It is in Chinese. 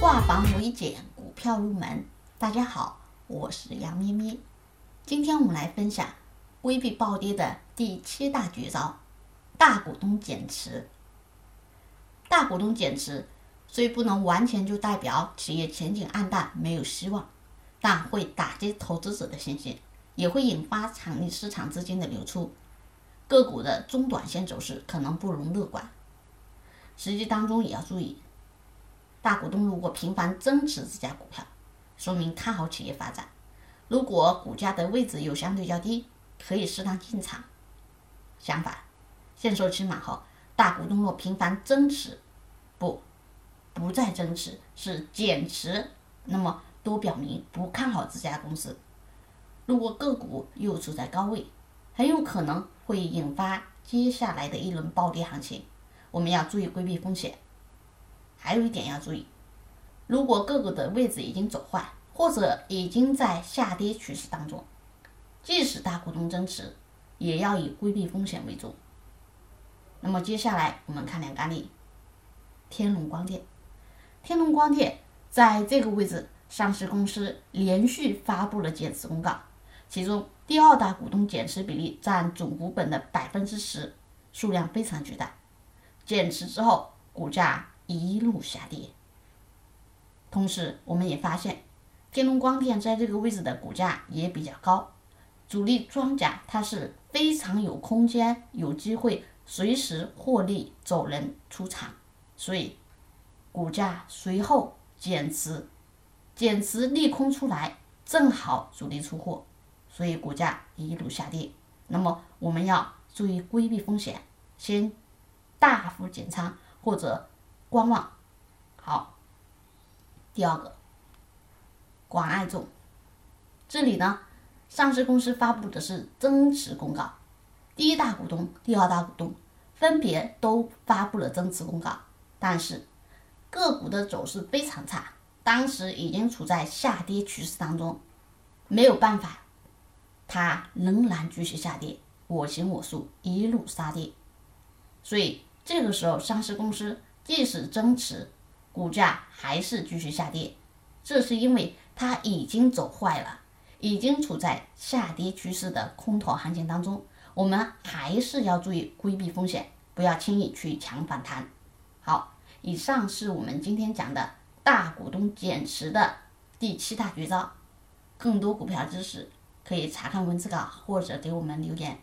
化繁为简，股票入门。大家好，我是杨咩咩。今天我们来分享规避暴跌的第七大绝招：大股东减持。大股东减持虽不能完全就代表企业前景暗淡、没有希望，但会打击投资者的信心，也会引发场内市场资金的流出，个股的中短线走势可能不容乐观。实际当中也要注意，大股东如果频繁增持这家股票，说明看好企业发展；如果股价的位置又相对较低，可以适当进场。相反，限售期满后，大股东若频繁增持，不，不再增持，是减持，那么都表明不看好这家公司。如果个股又处在高位，很有可能会引发接下来的一轮暴跌行情。我们要注意规避风险，还有一点要注意，如果个股的位置已经走坏，或者已经在下跌趋势当中，即使大股东增持，也要以规避风险为主。那么接下来我们看两个案例，天龙光电，天龙光电在这个位置，上市公司连续发布了减持公告，其中第二大股东减持比例占总股本的百分之十，数量非常巨大。减持之后，股价一路下跌。同时，我们也发现，天龙光电在这个位置的股价也比较高，主力庄家它是非常有空间、有机会随时获利走人出场，所以股价随后减持，减持利空出来，正好主力出货，所以股价一路下跌。那么我们要注意规避风险，先。大幅减仓或者观望，好。第二个，广爱众，这里呢，上市公司发布的是增持公告，第一大股东、第二大股东分别都发布了增持公告，但是个股的走势非常差，当时已经处在下跌趋势当中，没有办法，它仍然继续下跌，我行我素，一路杀跌，所以。这个时候，上市公司即使增持，股价还是继续下跌，这是因为它已经走坏了，已经处在下跌趋势的空头行情当中。我们还是要注意规避风险，不要轻易去抢反弹。好，以上是我们今天讲的大股东减持的第七大绝招。更多股票知识可以查看文字稿或者给我们留言。